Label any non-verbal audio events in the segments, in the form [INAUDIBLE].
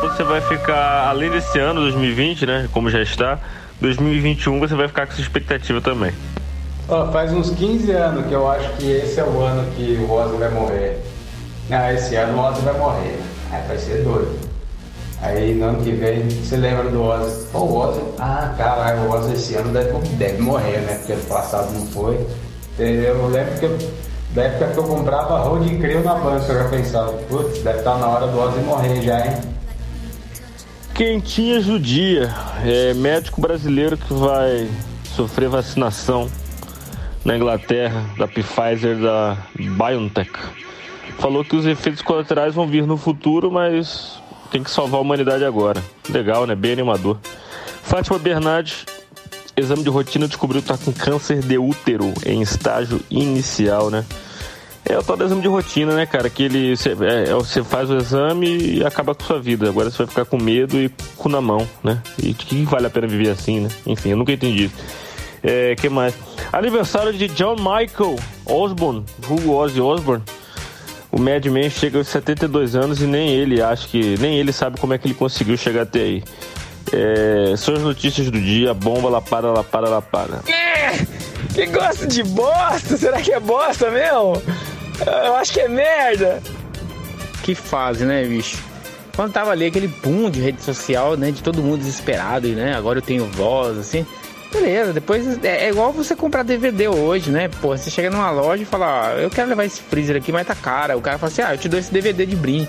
você vai ficar, além desse ano, 2020, né? Como já está, 2021 você vai ficar com essa expectativa também. Oh, faz uns 15 anos que eu acho que esse é o ano que o Ozzy vai morrer. Não, esse ano o Ozzy vai morrer. Aí vai ser doido. Aí no ano que vem, você lembra do Ozzy? O Ozzy, ah, caralho, o Ozzy esse ano deve, deve morrer, né? Porque ano passado não foi. Eu lembro que eu, da época que eu comprava Road Crew na banca, eu já pensava, putz, deve estar na hora do Ozzy morrer já, hein? Quentinhas do dia. É médico brasileiro que vai sofrer vacinação na Inglaterra da Pfizer da BioNTech. Falou que os efeitos colaterais vão vir no futuro, mas tem que salvar a humanidade agora. Legal, né? Bem animador. Fátima Bernardes, exame de rotina, descobriu que está com câncer de útero em estágio inicial, né? É o tal do exame de rotina, né, cara? Que ele você é, é faz o exame e acaba com sua vida. Agora você vai ficar com medo e com na mão, né? E que vale a pena viver assim, né? Enfim, eu nunca entendi. É, que mais? Aniversário de John Michael Osborne, vulgo Ozzy Osbourne. O Mad Men chega aos 72 anos e nem ele acha que. Nem ele sabe como é que ele conseguiu chegar até aí. É, são as notícias do dia, bomba, para, lá para. É, que gosta de bosta? Será que é bosta mesmo? Eu acho que é merda. Que fase, né, bicho? Quando tava ali aquele boom de rede social, né? De todo mundo desesperado, e né? Agora eu tenho voz, assim. Beleza, depois é, é, igual você comprar DVD hoje, né? Pô, você chega numa loja e fala, ah, eu quero levar esse freezer aqui, mas tá cara. O cara fala assim, ah, eu te dou esse DVD de brinde.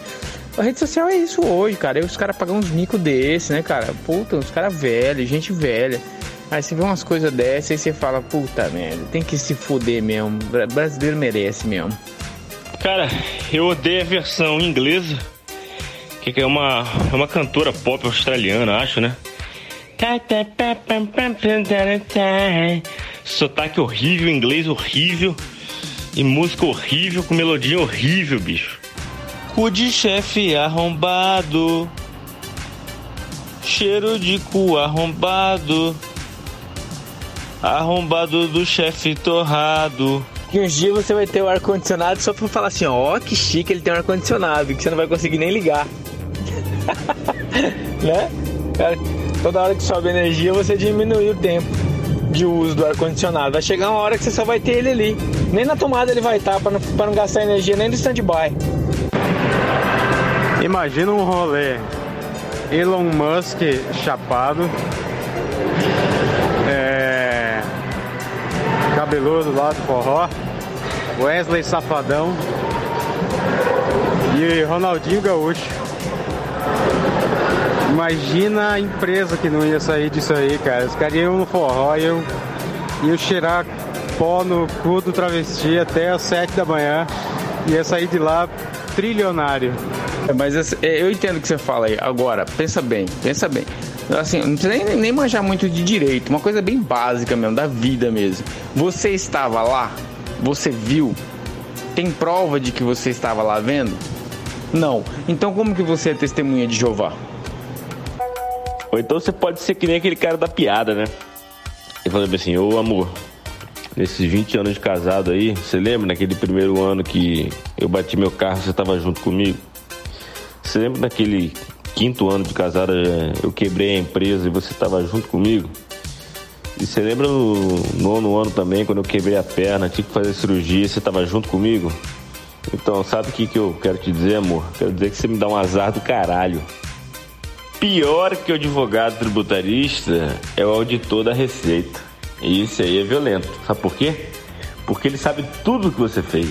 A rede social é isso hoje, cara. E os caras pagam uns micos desse, né, cara? Puta, os caras velhos, gente velha. Aí você vê umas coisas dessas e você fala, puta merda, tem que se fuder mesmo. Brasileiro merece mesmo. Cara, eu odeio a versão inglesa, que é uma, é uma cantora pop australiana, acho, né? Sotaque horrível, inglês horrível e música horrível com melodia horrível, bicho. Cu de chefe arrombado, cheiro de cu arrombado, arrombado do chefe torrado. E uns dias você vai ter o ar-condicionado só pra falar assim, ó, que chique ele tem um ar-condicionado, que você não vai conseguir nem ligar. [LAUGHS] né? Cara, toda hora que sobe a energia, você diminui o tempo de uso do ar-condicionado. Vai chegar uma hora que você só vai ter ele ali. Nem na tomada ele vai estar, para não, pra não gastar energia nem do stand-by. Imagina um rolê. Elon Musk chapado. Cabeludo lá do forró. Wesley Safadão. E Ronaldinho Gaúcho. Imagina a empresa que não ia sair disso aí, cara. Os caras iam no forró, iam, iam cheirar pó no cu do travesti até as sete da manhã. Ia sair de lá trilionário. É, mas é, eu entendo o que você fala aí. Agora, pensa bem, pensa bem. Assim, não precisa nem, nem manjar muito de direito, uma coisa bem básica mesmo, da vida mesmo. Você estava lá? Você viu? Tem prova de que você estava lá vendo? Não. Então como que você é testemunha de Jeová? Ou então você pode ser que nem aquele cara da piada, né? E falando assim, ô amor, nesses 20 anos de casado aí, você lembra naquele primeiro ano que eu bati meu carro, você tava junto comigo? Você lembra naquele quinto ano de casado, é, eu quebrei a empresa e você tava junto comigo? E você lembra no nono ano também, quando eu quebrei a perna, tive que fazer cirurgia, você tava junto comigo? Então, sabe o que, que eu quero te dizer, amor? Quero dizer que você me dá um azar do caralho. Pior que o advogado tributarista é o auditor da Receita. E isso aí é violento. Sabe por quê? Porque ele sabe tudo o que você fez.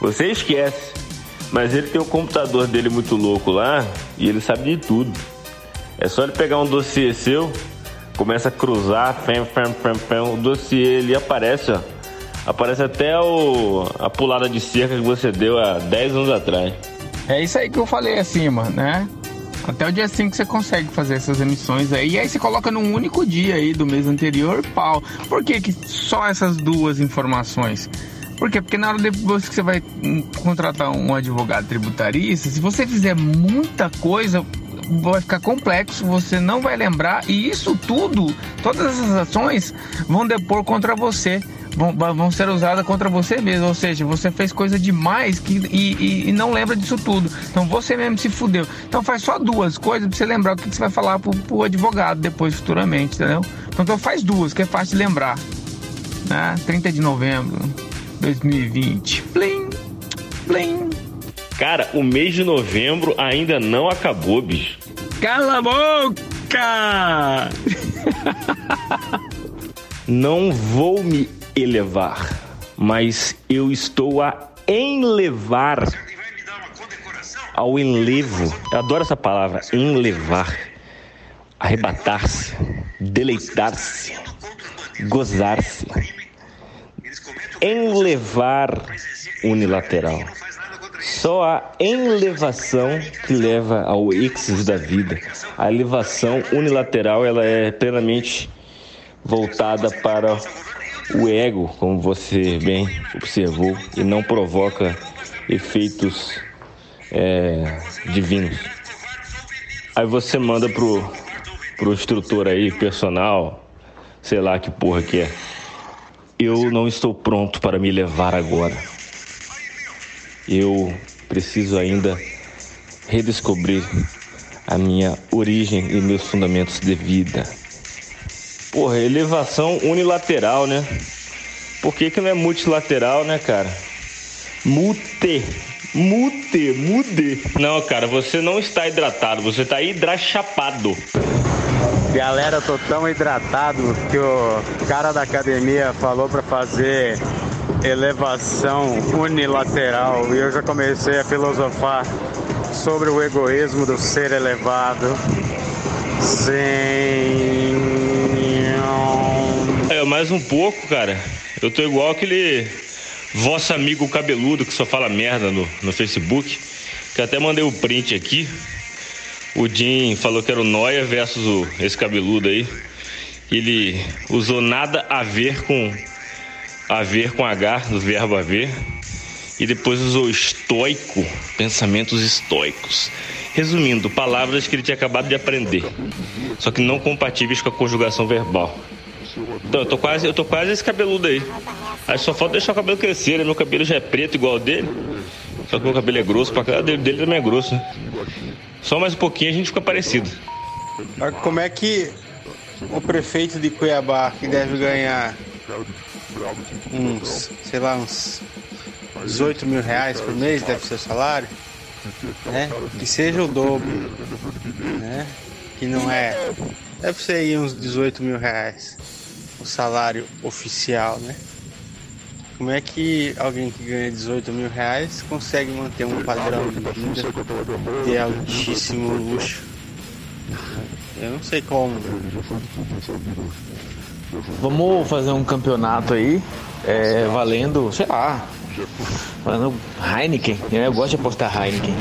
Você esquece. Mas ele tem o computador dele muito louco lá e ele sabe de tudo. É só ele pegar um dossiê seu, começa a cruzar, fem, fem, fem, fem, o dossiê ele aparece, ó. Aparece até o, a pulada de cerca que você deu há 10 anos atrás. É isso aí que eu falei acima, né? Até o dia 5 você consegue fazer essas emissões aí. E aí você coloca num único dia aí do mês anterior, pau. Por que, que só essas duas informações? Por quê? Porque na hora depois que você vai contratar um advogado tributarista, se você fizer muita coisa, vai ficar complexo, você não vai lembrar e isso tudo, todas essas ações vão depor contra você. vão, vão ser usadas contra você mesmo. Ou seja, você fez coisa demais que, e, e, e, não lembra disso tudo. Então você mesmo se fudeu. Então faz só duas coisas pra você lembrar o que, que você vai falar pro, pro advogado depois, futuramente, entendeu? Então faz duas, que é fácil de lembrar. Né? 30 de novembro 2020. Plim, plim. Cara, o mês de novembro ainda não acabou, bicho. Cala a boca! não vou me elevar, mas eu estou a enlevar ao enlevo. Eu adoro essa palavra, enlevar. Arrebatar-se, deleitar-se, gozar-se. Enlevar unilateral. Só a elevação que leva ao êxito da vida. A elevação unilateral ela é plenamente voltada para o ego, como você bem observou, e não provoca efeitos é, divinos. Aí você manda pro, pro instrutor aí, personal, sei lá que porra que é. Eu não estou pronto para me levar agora. Eu preciso ainda redescobrir a minha origem e meus fundamentos de vida. Porra, elevação unilateral, né? Por que, que não é multilateral, né, cara? Mute. Mute, mude. Não, cara, você não está hidratado, você está hidrachapado. Galera, tô tão hidratado que o cara da academia falou para fazer elevação unilateral e eu já comecei a filosofar sobre o egoísmo do ser elevado. Sim. É, mais um pouco, cara. Eu tô igual aquele vosso amigo cabeludo que só fala merda no, no Facebook. Que até mandei o um print aqui. O Jim falou que era o Noia versus o, esse cabeludo aí. Ele usou nada a ver com a ver com H, do verbo haver, e depois usou estoico, pensamentos estoicos. Resumindo, palavras que ele tinha acabado de aprender, só que não compatíveis com a conjugação verbal. Então, eu tô quase, eu tô quase esse cabeludo aí. Aí só falta deixar o cabelo crescer, né? Meu cabelo já é preto igual ao dele. Só que meu cabelo é grosso pra cá, dele, dele também é grosso, né? Só mais um pouquinho a gente fica parecido. Como é que o prefeito de Cuiabá, que deve ganhar uns, sei lá, uns 18 mil reais por mês, deve ser o salário, né? Que seja o dobro, né? Que não é, deve ser aí uns 18 mil reais o salário oficial, né? Como é que alguém que ganha 18 mil reais consegue manter um padrão de vida de altíssimo luxo? Eu não sei como. Vamos fazer um campeonato aí, é, valendo, sei lá, valendo Heineken, né? Eu gosto de apostar Heineken.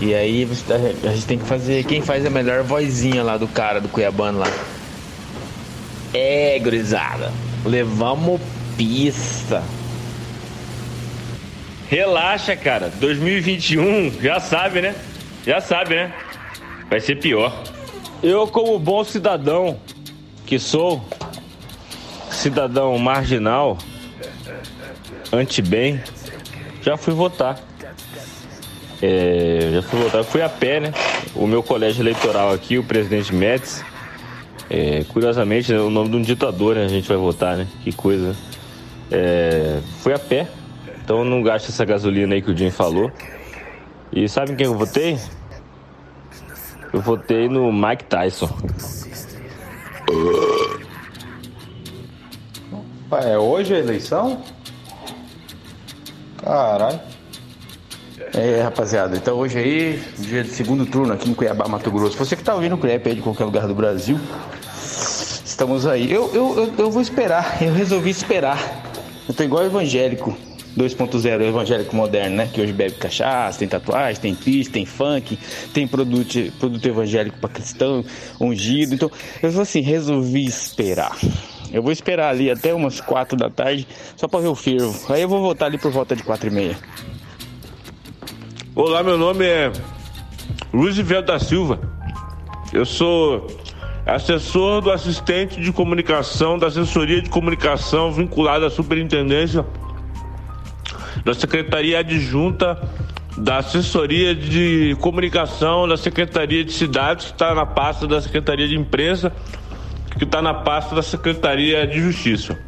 E aí a gente tem que fazer, quem faz a melhor vozinha lá do cara, do Cuiabano lá. É, gurizada, levamos pista. Relaxa, cara. 2021, já sabe, né? Já sabe, né? Vai ser pior. Eu, como bom cidadão que sou, cidadão marginal, anti-bem, já fui votar. É, já fui votar, fui a pé, né? O meu colégio eleitoral aqui, o presidente Médici, é, curiosamente, é o nome de um ditador, né? A gente vai votar, né? Que coisa. É, fui a pé, então não gasta essa gasolina aí que o Jim falou. E sabe quem eu votei? Eu votei no Mike Tyson. É hoje a eleição? Caralho. É, rapaziada, então hoje aí, dia de segundo turno aqui em Cuiabá, Mato Grosso. Você que tá ouvindo o CREP aí de qualquer lugar do Brasil, estamos aí. Eu, eu, eu, eu vou esperar, eu resolvi esperar. Eu tô igual evangélico 2.0, evangélico moderno, né? Que hoje bebe cachaça, tem tatuagem, tem pista, tem funk, tem produto, produto evangélico para cristão, ungido. Então, eu assim, resolvi esperar. Eu vou esperar ali até umas quatro da tarde, só para ver o fervo. Aí eu vou voltar ali por volta de quatro e meia. Olá, meu nome é Luiz Velho da Silva. Eu sou assessor do assistente de comunicação, da assessoria de comunicação vinculada à superintendência da Secretaria Adjunta da Assessoria de Comunicação da Secretaria de Cidades, que está na pasta da Secretaria de Imprensa, que está na pasta da Secretaria de Justiça.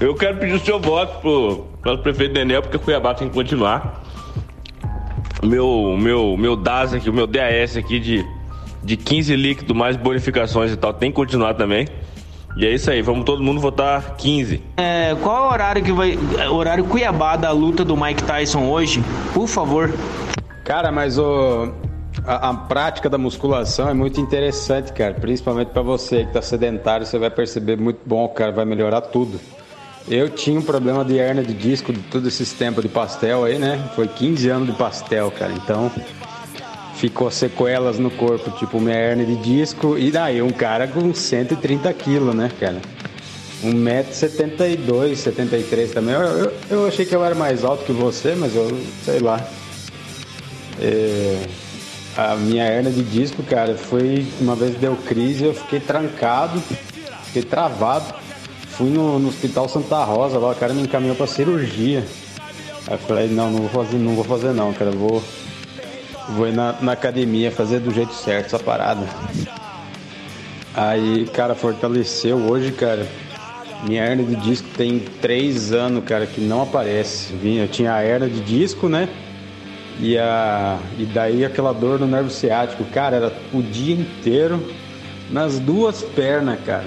Eu quero pedir o seu voto para o prefeito Daniel, porque Cuiabá tem que continuar. Meu, meu, meu DAS aqui, o meu DAS aqui de, de 15 líquido mais bonificações e tal, tem que continuar também. E é isso aí, vamos todo mundo votar 15. É, qual é o horário que vai. Horário Cuiabá da luta do Mike Tyson hoje? Por favor. Cara, mas o. A, a, prática da musculação é muito interessante, cara. Principalmente para você que tá sedentário, você vai perceber muito bom, cara. Vai melhorar tudo. Eu tinha um problema de hernia de disco de todos esses tempos de pastel aí, né? Foi 15 anos de pastel, cara. Então, ficou sequelas no corpo, tipo minha hernia de disco, e daí um cara com 130 quilos, né, cara? 1,72m, 73 também. Eu, eu, eu, achei que eu era mais alto que você, mas eu sei lá. É, a minha hernia de disco, cara, foi uma vez deu crise, eu fiquei trancado, fiquei travado. Fui no, no hospital Santa Rosa, lá o cara me encaminhou para cirurgia. Aí eu falei, não, não vou fazer, não vou fazer não, cara, eu vou Vou ir na, na academia fazer do jeito certo essa parada. Aí, cara, fortaleceu hoje, cara. Minha hernia de disco tem três anos, cara, que não aparece. Eu tinha a hernia de disco, né? E, a, e daí aquela dor no nervo ciático. Cara, era o dia inteiro nas duas pernas, cara.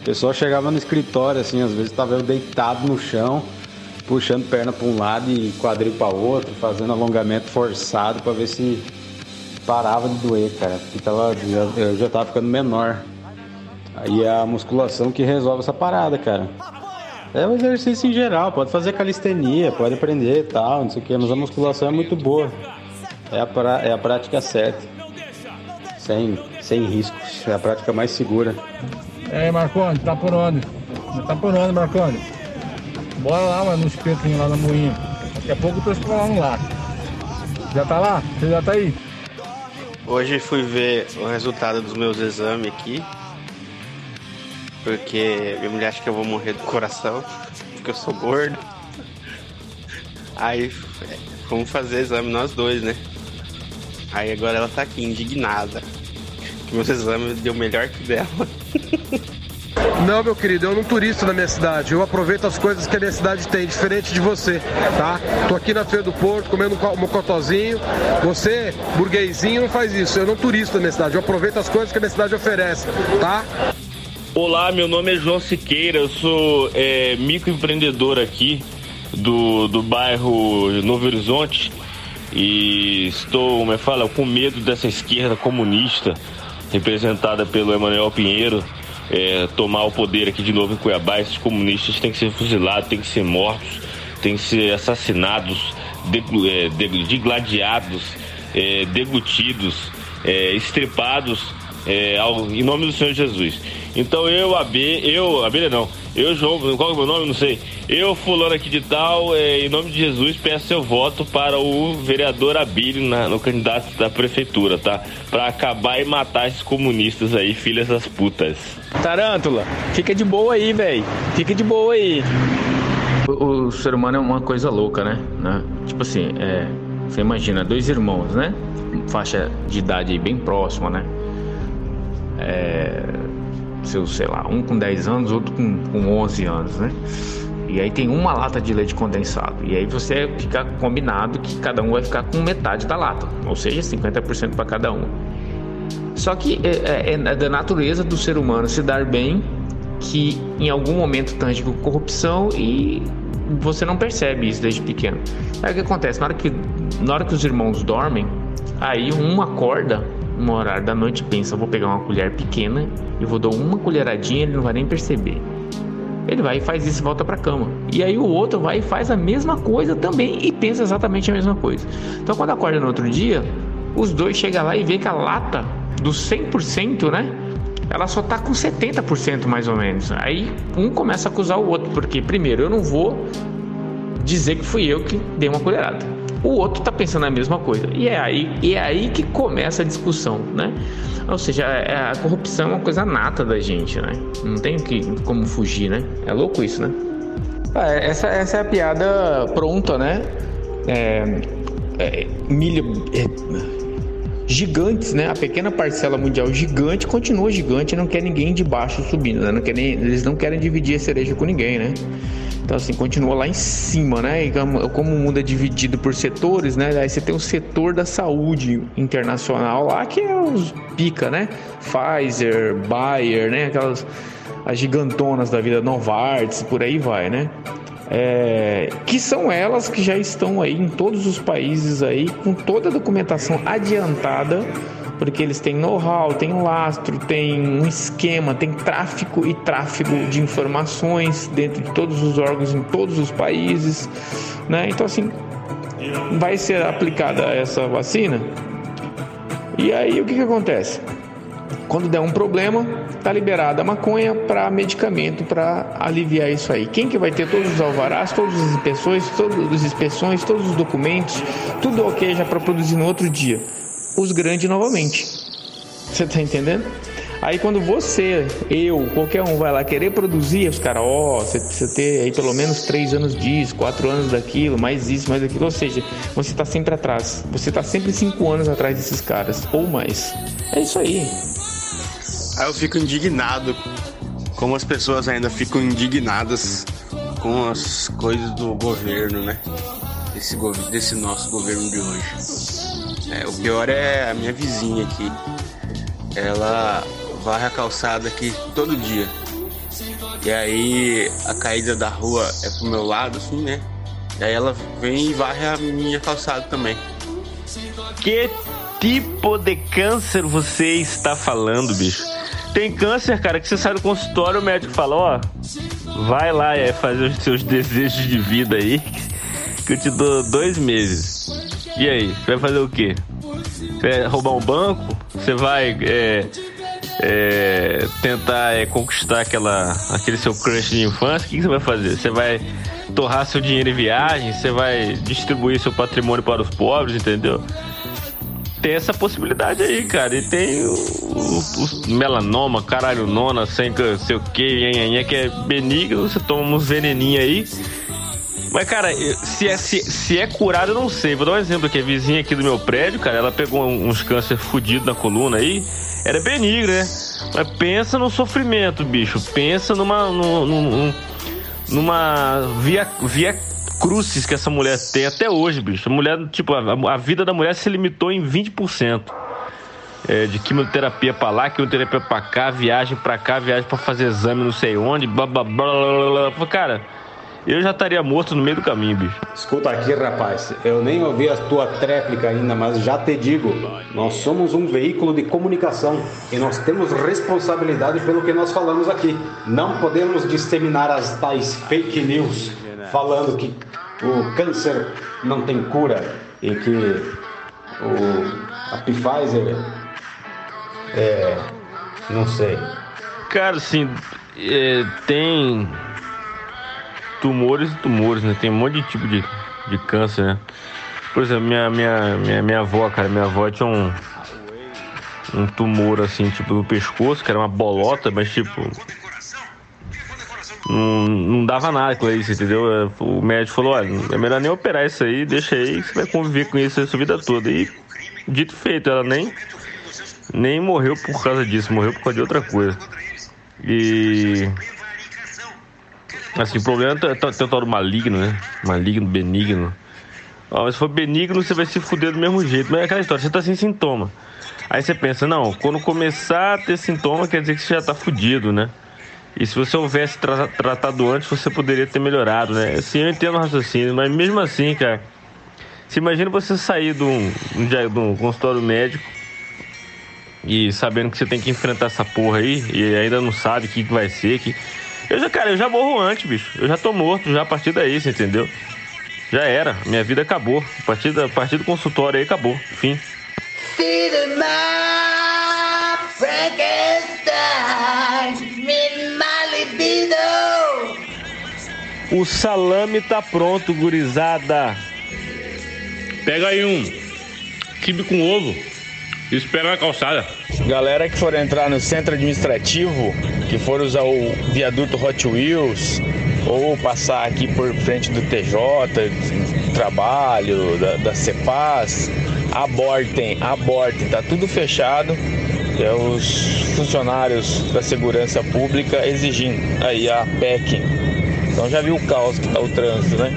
O pessoal chegava no escritório, assim, às vezes tava eu deitado no chão puxando perna para um lado e quadril para outro, fazendo alongamento forçado para ver se parava de doer, cara. Porque tava, eu já tava ficando menor. Aí é a musculação que resolve essa parada, cara. É o exercício em geral, pode fazer calistenia, pode aprender e tal, não sei o que, mas a musculação é muito boa. É a, pra, é a prática certa. Sem, sem riscos. É a prática mais segura. É, Marconi, tá por onde? Tá por onde, Marconi? Bora lá, mano, no espetinho lá na moinha. Daqui a pouco eu tô esperando lá. Já tá lá? Você já tá aí? Hoje fui ver o resultado dos meus exames aqui. Porque minha mulher acha que eu vou morrer do coração. Porque eu sou gordo. Aí vamos fazer exame nós dois, né? Aí agora ela tá aqui indignada. Que meus exames deu melhor que dela. [LAUGHS] Não, meu querido, eu não turista na minha cidade. Eu aproveito as coisas que a minha cidade tem, diferente de você, tá? Tô aqui na Feira do Porto comendo um mocotozinho. Você, burguesinho, não faz isso. Eu não turista na minha cidade. Eu aproveito as coisas que a minha cidade oferece, tá? Olá, meu nome é João Siqueira, eu sou é, microempreendedor aqui do, do bairro Novo Horizonte e estou, como é fala, com medo dessa esquerda comunista representada pelo Emanuel Pinheiro é, tomar o poder aqui de novo em Cuiabá, esses comunistas têm que ser fuzilados, têm que ser mortos, têm que ser assassinados, é, degladiados, é, deglutidos, é, estripados é, em nome do Senhor Jesus. Então eu, AB, eu, Abelha não, eu, João, qual é o meu nome? Não sei. Eu, fulano aqui de tal, é, em nome de Jesus, peço seu voto para o vereador Abílio na, no candidato da prefeitura, tá? Para acabar e matar esses comunistas aí, filhas das putas. Tarântula, fica de boa aí, velho. Fica de boa aí. O, o, ser humano é uma coisa louca, né? né? Tipo assim, é, você imagina, dois irmãos, né? Faixa de idade bem próxima, né? É, seus, sei lá, um com 10 anos, outro com, com 11 anos, né? E aí tem uma lata de leite condensado. E aí você fica combinado que cada um vai ficar com metade da lata, ou seja, 50% para cada um. Só que é, é, é, da natureza do ser humano se dar bem que em algum momento tange com corrupção e você não percebe isso desde pequeno. Aí o que acontece? Na hora que, na hora que os irmãos dormem, aí um acorda no horário da noite pensa, vou pegar uma colher pequena e vou dar uma colheradinha, ele não vai nem perceber. Ele vai e faz isso e volta para cama. E aí o outro vai e faz a mesma coisa também e pensa exatamente a mesma coisa. Então quando acorda no outro dia, os dois chegam lá e vê que a lata do 100%, né? Ela só tá com 70% mais ou menos. Aí um começa a acusar o outro, porque primeiro eu não vou dizer que fui eu que dei uma colherada. O outro está pensando a mesma coisa. E é aí, é aí que começa a discussão, né? Ou seja, é, a corrupção é uma coisa nata da gente, né? Não tem que, como fugir, né? É louco isso, né? Ah, essa, essa é a piada pronta, né? É, é, milha, é, gigantes, né? A pequena parcela mundial gigante continua gigante, não quer ninguém de baixo subindo, né? Não quer nem, eles não querem dividir a cereja com ninguém, né? Então, assim, continua lá em cima, né? E como o mundo é dividido por setores, né? Aí você tem o setor da saúde internacional lá, que é os pica, né? Pfizer, Bayer, né? Aquelas as gigantonas da vida, Novartis, por aí vai, né? É, que são elas que já estão aí em todos os países aí com toda a documentação adiantada porque eles têm know-how, têm lastro, têm um esquema, tem tráfico e tráfego de informações dentro de todos os órgãos em todos os países, né? Então assim, vai ser aplicada essa vacina. E aí o que que acontece? Quando der um problema, tá liberada a maconha para medicamento para aliviar isso aí. Quem que vai ter todos os alvarás, todas as inspeções, todas as inspeções, todos os documentos, tudo ok já para produzir no outro dia? Os grandes novamente. Você tá entendendo? Aí quando você, eu, qualquer um vai lá querer produzir, os caras, ó, oh, você precisa ter aí pelo menos três anos disso, quatro anos daquilo, mais isso, mais aquilo. Ou seja, você tá sempre atrás. Você tá sempre cinco anos atrás desses caras, ou mais. É isso aí. Aí eu fico indignado como as pessoas ainda ficam indignadas com as coisas do governo, né? Desse, desse nosso governo de hoje. É, o pior é a minha vizinha aqui. Ela varre a calçada aqui todo dia. E aí a caída da rua é pro meu lado, assim, né? E aí ela vem e varre a minha calçada também. Que tipo de câncer você está falando, bicho? Tem câncer, cara, que você sai do consultório, o médico fala, ó, vai lá é, fazer os seus [LAUGHS] desejos de vida aí, que eu te dou dois meses. E aí, você vai fazer o quê? Você vai roubar um banco? Você vai é, é, tentar é, conquistar aquela, aquele seu crush de infância? O que, você vai fazer? Você vai torrar seu dinheiro em viagem? Você vai distribuir seu patrimônio para os pobres, entendeu? Tem essa possibilidade aí, cara. E tem o, o, o melanoma, caralho, nona, sem sei o que, que é benigno. Você toma uns veneninhos aí mas, cara, se é, se, se é curado, eu não sei. Vou dar um exemplo aqui. A vizinha aqui do meu prédio, cara, ela pegou uns câncer fudido na coluna aí. Era benigno, né? Mas pensa no sofrimento, bicho. Pensa numa. numa, numa via, via crucis que essa mulher tem até hoje, bicho. A mulher, tipo, a, a vida da mulher se limitou em 20%. É, de quimioterapia pra lá, quimioterapia pra cá, viagem pra cá, viagem pra fazer exame não sei onde, blá blá blá blá blá. Cara eu já estaria morto no meio do caminho, bicho. Escuta aqui, rapaz. Eu nem ouvi a tua tréplica ainda, mas já te digo: nós somos um veículo de comunicação e nós temos responsabilidade pelo que nós falamos aqui. Não podemos disseminar as tais fake news falando que o câncer não tem cura e que o, a Pfizer é. não sei. Cara, assim, é, tem tumores e tumores, né? Tem um monte de tipo de, de câncer, né? Por exemplo, minha, minha, minha, minha avó, cara, minha avó tinha um, um tumor assim, tipo, no pescoço, que era uma bolota, mas tipo. Não, não dava nada com isso, entendeu? O médico falou: olha, é melhor nem operar isso aí, deixa aí, você vai conviver com isso a sua vida toda. E dito feito, ela nem, nem morreu por causa disso, morreu por causa de outra coisa. E Assim, o problema é ter do maligno, né? Maligno, benigno. Ó, mas se for benigno, você vai se fuder do mesmo jeito. Mas é aquela história, você tá sem sintoma. Aí você pensa, não, quando começar a ter sintoma, quer dizer que você já tá fudido, né? E se você houvesse tra tratado antes, você poderia ter melhorado, né? Assim, eu entendo o raciocínio, mas mesmo assim, cara, se imagina você sair de um, de um consultório médico e sabendo que você tem que enfrentar essa porra aí e ainda não sabe o que, que vai ser, que eu já, cara, eu já morro antes, bicho. Eu já tô morto já a partir daí, você entendeu? Já era. Minha vida acabou. A partir, da, a partir do consultório aí acabou. Fim. O salame tá pronto, gurizada. Pega aí um quibe com ovo espera na calçada. Galera que for entrar no centro administrativo, que for usar o viaduto Hot Wheels, ou passar aqui por frente do TJ, trabalho, da, da CEPAS, abortem, abortem, tá tudo fechado. É os funcionários da segurança pública exigindo aí a PEC. Então já viu o caos que tá o trânsito, né?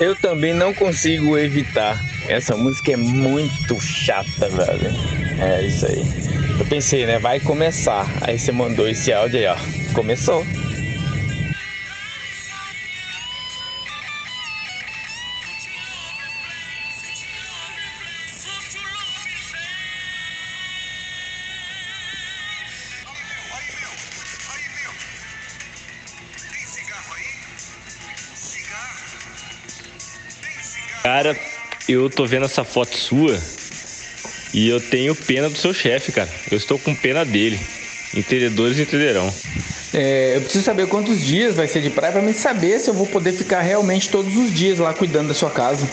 Eu também não consigo evitar. Essa música é muito chata, velho. É isso aí. Eu pensei, né? Vai começar. Aí você mandou esse áudio aí, ó. Começou. Cara, eu tô vendo essa foto sua e eu tenho pena do seu chefe, cara. Eu estou com pena dele. Entendedores entenderão. É, eu preciso saber quantos dias vai ser de praia pra mim saber se eu vou poder ficar realmente todos os dias lá cuidando da sua casa.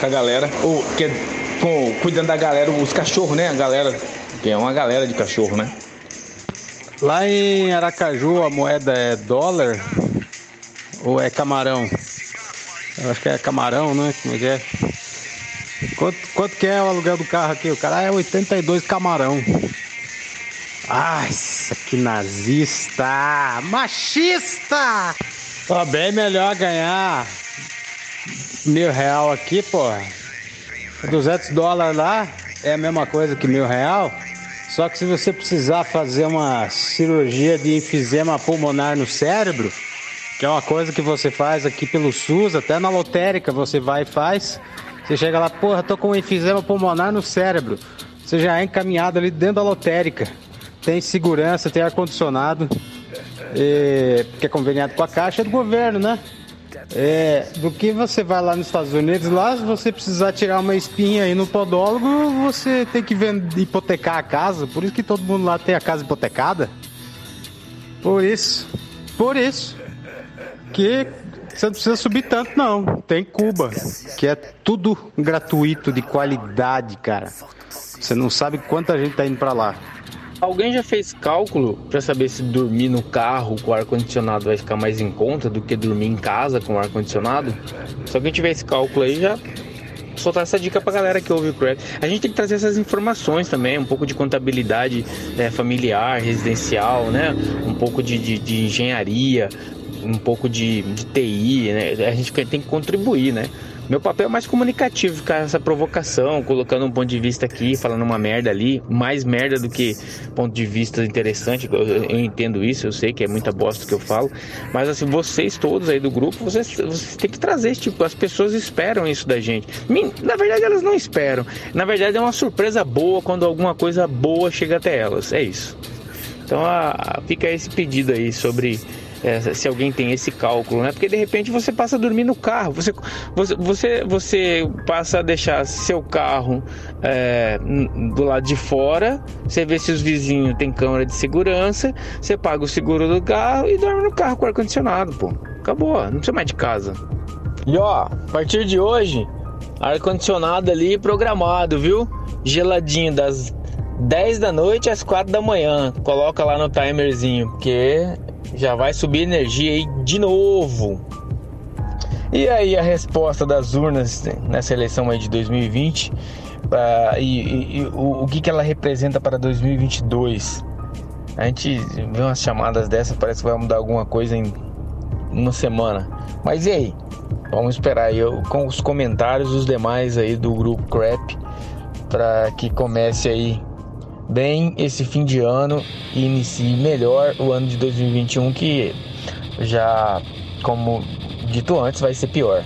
Com a galera. Ou que, com, cuidando da galera, os cachorros, né? A galera. Que é uma galera de cachorro, né? Lá em Aracaju a moeda é dólar ou é camarão? Eu acho que é camarão, né? Como é que é? Quanto, quanto que é o aluguel do carro aqui? O cara é 82 camarão. Ai, aqui nazista! Machista! Ó, bem melhor ganhar mil real aqui, pô. 200 dólares lá é a mesma coisa que mil real. Só que se você precisar fazer uma cirurgia de enfisema pulmonar no cérebro, que é uma coisa que você faz aqui pelo SUS, até na lotérica você vai e faz. Você chega lá, porra, tô com enfisema pulmonar no cérebro. Você já é encaminhado ali dentro da lotérica. Tem segurança, tem ar-condicionado, que é conveniado com a caixa é do governo, né? É, do que você vai lá nos Estados Unidos, lá, se você precisar tirar uma espinha aí no podólogo, você tem que vender, hipotecar a casa. Por isso que todo mundo lá tem a casa hipotecada. Por isso. Por isso. Que você não precisa subir tanto, não. Tem Cuba, que é tudo gratuito, de qualidade, cara. Você não sabe quanta gente tá indo pra lá. Alguém já fez cálculo para saber se dormir no carro com ar condicionado vai ficar mais em conta do que dormir em casa com ar condicionado? Se alguém tiver esse cálculo aí, já soltar essa dica pra galera que ouve o Crack. A gente tem que trazer essas informações também, um pouco de contabilidade né, familiar, residencial, né? Um pouco de, de, de engenharia, um pouco de, de TI, né? A gente tem que contribuir, né? Meu papel é mais comunicativo, ficar essa provocação, colocando um ponto de vista aqui, falando uma merda ali, mais merda do que ponto de vista interessante. Eu, eu entendo isso, eu sei que é muita bosta que eu falo, mas assim, vocês todos aí do grupo, vocês, vocês têm que trazer tipo, as pessoas esperam isso da gente. Na verdade, elas não esperam. Na verdade, é uma surpresa boa quando alguma coisa boa chega até elas. É isso. Então, a, a, fica esse pedido aí sobre é, se alguém tem esse cálculo, né? Porque de repente você passa a dormir no carro, você, você, você, você passa a deixar seu carro é, do lado de fora, você vê se os vizinhos têm câmera de segurança, você paga o seguro do carro e dorme no carro com ar-condicionado, pô. Acabou, não precisa mais de casa. E ó, a partir de hoje, ar-condicionado ali programado, viu? Geladinho das 10 da noite às 4 da manhã. Coloca lá no timerzinho, porque já vai subir energia aí de novo. E aí a resposta das urnas nessa eleição aí de 2020 uh, e, e, e o, o, que, que ela representa para 2022? A gente vê umas chamadas dessa, parece que vai mudar alguma coisa em uma semana. Mas e aí? Vamos esperar aí com os comentários os demais aí do grupo Crap para que comece aí bem esse fim de ano e inicie melhor o ano de 2021 que já, como dito antes, vai ser pior.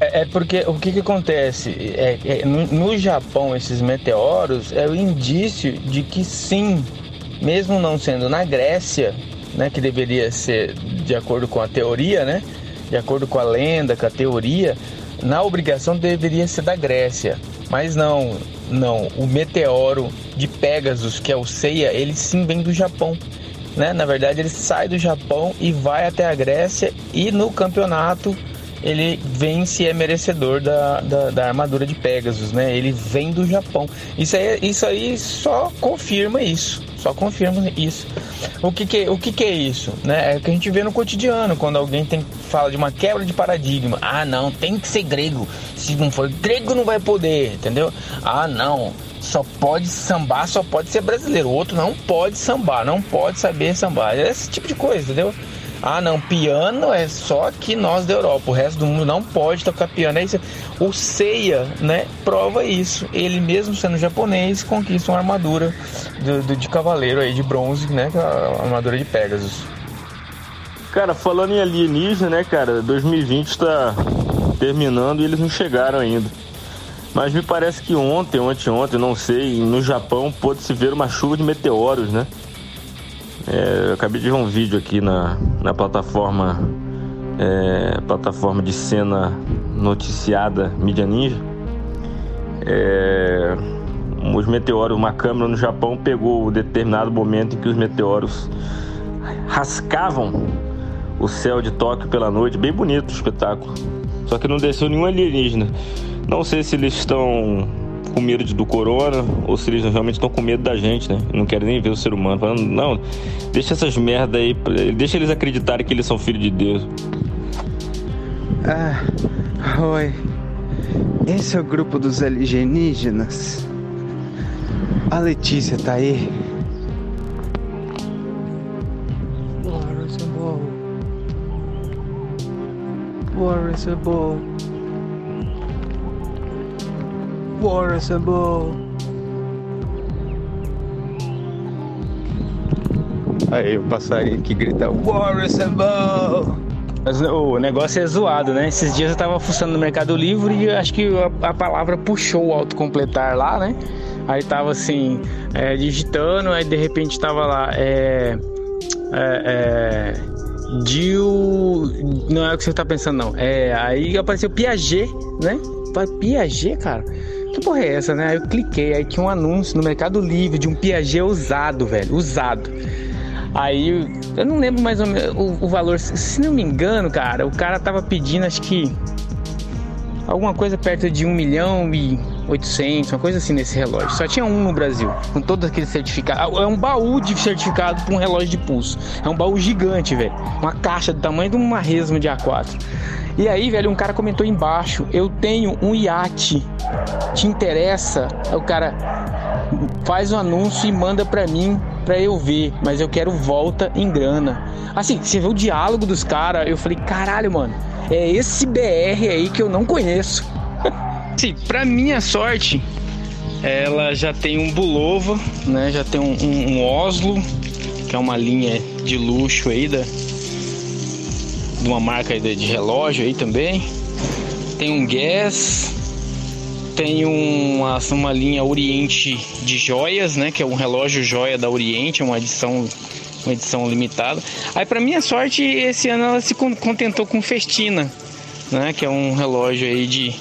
É, é porque o que, que acontece? É, é, no, no Japão, esses meteoros é o indício de que sim, mesmo não sendo na Grécia, né, que deveria ser de acordo com a teoria, né, de acordo com a lenda, com a teoria, na obrigação deveria ser da Grécia. Mas não, não. O meteoro de Pegasus, que é o Seiya, ele sim vem do Japão. Né? Na verdade, ele sai do Japão e vai até a Grécia e no campeonato ele vence e é merecedor da, da, da, armadura de Pegasus, né? Ele vem do Japão. Isso aí, isso aí só confirma isso. Só confirma isso. O que, que, o que, que é isso? Né? É o que a gente vê no cotidiano, quando alguém tem, fala de uma quebra de paradigma. Ah, não, tem que ser grego. Se não for grego, não vai poder, entendeu? Ah, não, só pode sambar, só pode ser brasileiro. O outro não pode sambar, não pode saber sambar. É esse tipo de coisa, entendeu? Ah, não, piano é só aqui nós da Europa, o resto do mundo não pode tocar piano. É isso. O Seiya, né, prova isso. Ele mesmo sendo japonês, conquista uma armadura do, do de cavaleiro aí de bronze, né, é a armadura de Pegasus. Cara, falando em alienígena, né, cara, 2020 está terminando e eles não chegaram ainda. Mas me parece que ontem, ontem, ontem, não sei, no Japão pôde-se ver uma chuva de meteoros, né? É, eu acabei de ver um vídeo aqui na, na plataforma é, plataforma de cena noticiada Mídia Ninja. É, os meteoros, uma câmera no Japão pegou o determinado momento em que os meteoros rascavam o céu de Tóquio pela noite, bem bonito o espetáculo. Só que não desceu nenhum alienígena. Não sei se eles estão com medo do corona ou se eles realmente estão com medo da gente, né? Não querem nem ver o ser humano. Falando, não, deixa essas merda aí, deixa eles acreditarem que eles são filhos de Deus. Ah, oi. Esse é o grupo dos alienígenas. A Letícia tá aí. Boris é bom. War Assemble! Aí o passarinho que grita War Assemble! Mas o negócio é zoado, né? Esses dias eu tava fuçando no Mercado Livre e acho que a, a palavra puxou o autocompletar lá, né? Aí tava assim, é, digitando, aí de repente tava lá, é. É. é Dil. Não é o que você tá pensando, não. É, aí apareceu Piaget, né? Piaget, cara? Que porra é essa, né? Aí eu cliquei, aí tinha um anúncio no Mercado Livre de um Piaget usado, velho, usado. Aí eu não lembro mais ou menos o, o, valor, se não me engano, cara, o cara tava pedindo acho que alguma coisa perto de 1 milhão e 800, uma coisa assim nesse relógio. Só tinha um no Brasil, com todos aqueles certificados. É um baú de certificado para um relógio de pulso. É um baú gigante, velho. Uma caixa do tamanho de uma resma de A4. E aí, velho, um cara comentou embaixo: Eu tenho um iate. Te interessa? Aí o cara faz um anúncio e manda pra mim pra eu ver, mas eu quero volta em grana. Assim, você vê o diálogo dos caras, eu falei: Caralho, mano, é esse BR aí que eu não conheço. [LAUGHS] Sim, pra minha sorte, ela já tem um Bulova, né? Já tem um, um, um Oslo, que é uma linha de luxo aí da, de uma marca de relógio aí também. Tem um Guess, tem uma, uma linha Oriente de joias, né? Que é um relógio joia da Oriente, uma edição uma edição limitada. Aí para minha sorte esse ano ela se contentou com Festina, né? Que é um relógio aí de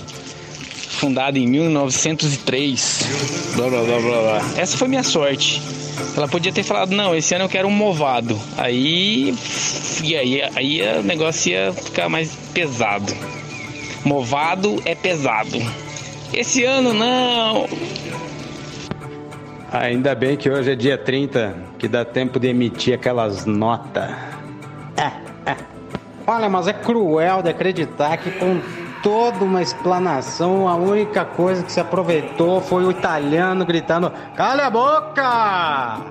fundado em 1903. Blá blá blá blá blá. Essa foi minha sorte. Ela podia ter falado, não, esse ano eu quero um movado. Aí. E aí, aí o negócio ia ficar mais pesado. Movado é pesado. Esse ano não. Ainda bem que hoje é dia 30, que dá tempo de emitir aquelas notas. [LAUGHS] É, é. Olha, mas é cruel de acreditar que com toda uma explanação, a única coisa que se aproveitou foi o italiano gritando: Cala a boca!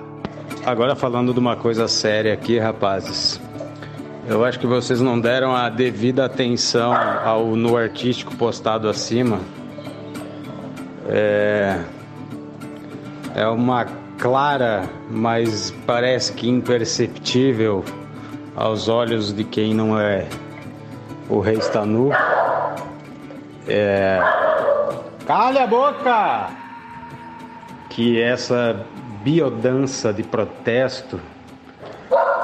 Agora falando de uma coisa séria aqui, rapazes. Eu acho que vocês não deram a devida atenção ao no artístico postado acima. É, é uma clara, mas parece que imperceptível aos olhos de quem não é o rei está nu é... Cale a boca! Que essa biodança de protesto,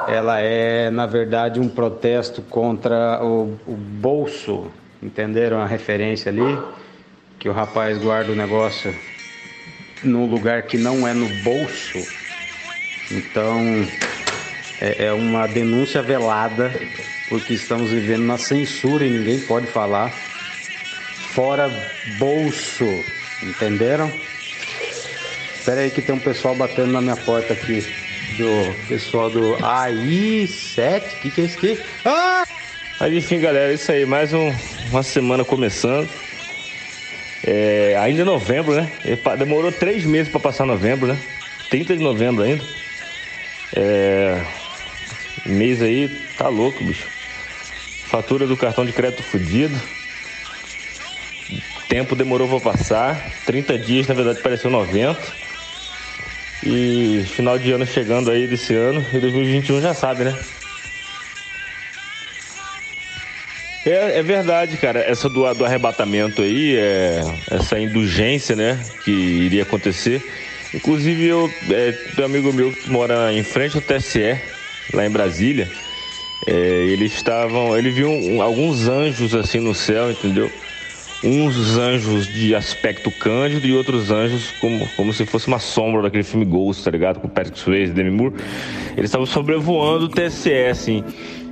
ela é, na verdade, um protesto contra o, o bolso. Entenderam a referência ali? Que o rapaz guarda o negócio num lugar que não é no bolso. Então, é, é uma denúncia velada porque estamos vivendo na censura e ninguém pode falar fora bolso, entenderam? Espera aí que tem um pessoal batendo na minha porta aqui, do pessoal do AI7, o que, que é isso aqui? Ah! Mas enfim, galera, é isso aí, mais um, uma semana começando. É, ainda é novembro, né? Demorou três meses para passar novembro, né? 30 de novembro ainda. É, mês aí tá louco, bicho. Fatura do cartão de crédito fudido. Tempo demorou para passar. 30 dias, na verdade, pareceu 90. E final de ano chegando aí desse ano. E 2021 já sabe, né? É, é verdade, cara. Essa do, do arrebatamento aí, é, essa indulgência, né, que iria acontecer. Inclusive, eu é, um amigo meu que mora em frente ao TSE, lá em Brasília. É, eles estavam. Ele viu um, alguns anjos assim no céu, entendeu? Uns anjos de aspecto cândido e outros anjos como, como se fosse uma sombra daquele filme Ghost, tá ligado? Com Patrick Swayze e Demi Moore. Eles estavam sobrevoando o TSE, assim.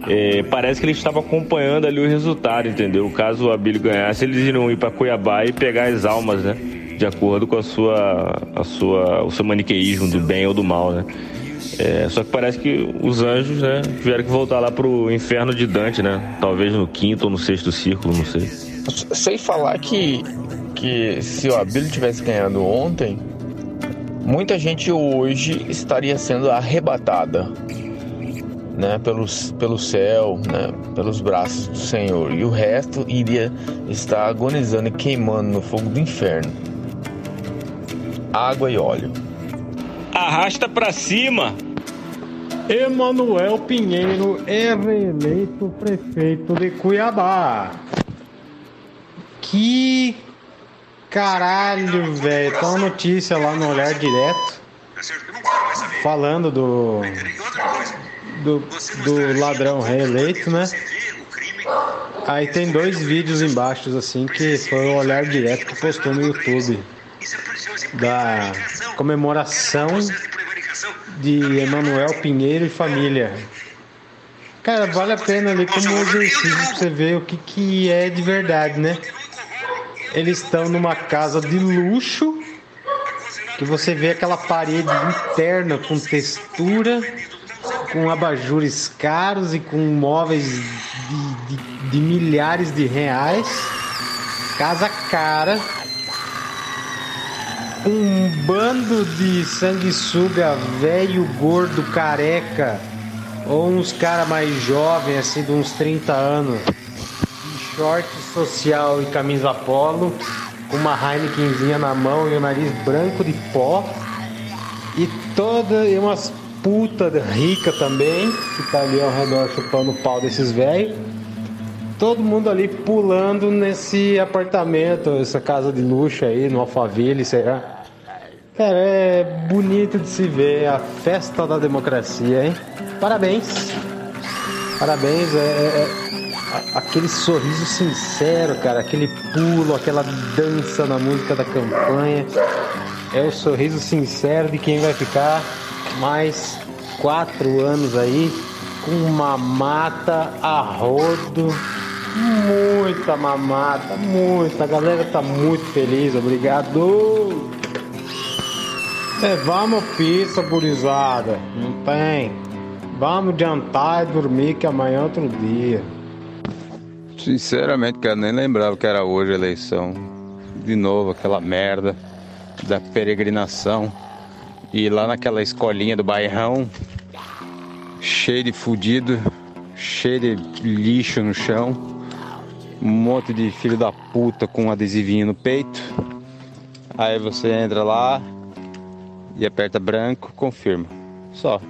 É, parece que eles estavam acompanhando ali o resultado, entendeu? Caso o Abílio ganhasse, eles iriam ir para Cuiabá e pegar as almas, né? De acordo com a sua, a sua, o seu maniqueísmo do bem ou do mal, né? É, só que parece que os anjos, né, tiveram que voltar lá pro inferno de Dante, né? Talvez no quinto ou no sexto círculo, não sei. Sei falar que, que se o Abílio tivesse ganhado ontem, muita gente hoje estaria sendo arrebatada né, pelos, pelo céu, né, pelos braços do Senhor, e o resto iria estar agonizando e queimando no fogo do inferno. Água e óleo. Arrasta para cima. Emanuel Pinheiro é reeleito prefeito de Cuiabá. Que caralho, velho. Tá uma notícia lá no Olhar Direto falando do do, do ladrão reeleito, né? Aí tem dois vídeos embaixo, assim, que foi o olhar direto que postou no YouTube da comemoração de Emanuel Pinheiro e família. Cara, vale a pena ali como exercício pra você ver o que, que é de verdade, né? Eles estão numa casa de luxo, que você vê aquela parede interna com textura com abajures caros e com móveis de, de, de milhares de reais, casa cara, um bando de sanguessuga velho, gordo, careca, ou uns cara mais jovem, assim, de uns 30 anos, short social e camisa polo, com uma Heinekenzinha na mão e o nariz branco de pó, e toda e umas puta rica também, que tá ali ao redor chupando o pau desses velhos. Todo mundo ali pulando nesse apartamento, essa casa de luxo aí, no Alphaville, será? Cara, é bonito de se ver a festa da democracia, hein? Parabéns! Parabéns, é, é, é aquele sorriso sincero, cara, aquele pulo, aquela dança na música da campanha. É o sorriso sincero de quem vai ficar mais quatro anos aí com mamata a rodo, muita mamata, muita. A galera tá muito feliz, obrigado. É, vamos pizza, burizada. Não tem. Vamos jantar e dormir que amanhã é outro dia. Sinceramente, cara, nem lembrava que era hoje a eleição. De novo, aquela merda da peregrinação. E lá naquela escolinha do bairrão, cheio de fudido, cheio de lixo no chão, um monte de filho da puta com um adesivinho no peito. Aí você entra lá e aperta branco, confirma. Só.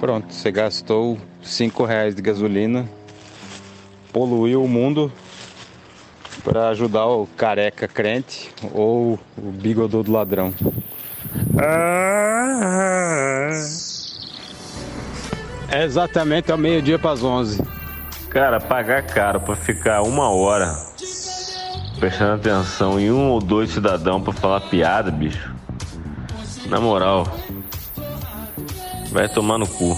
Pronto, você gastou 5 reais de gasolina, poluiu o mundo para ajudar o careca crente ou o bigodô do ladrão. É exatamente ao meio-dia para as 11. Cara, pagar caro para ficar uma hora prestando atenção em um ou dois cidadãos para falar piada, bicho. Na moral, vai tomar no cu.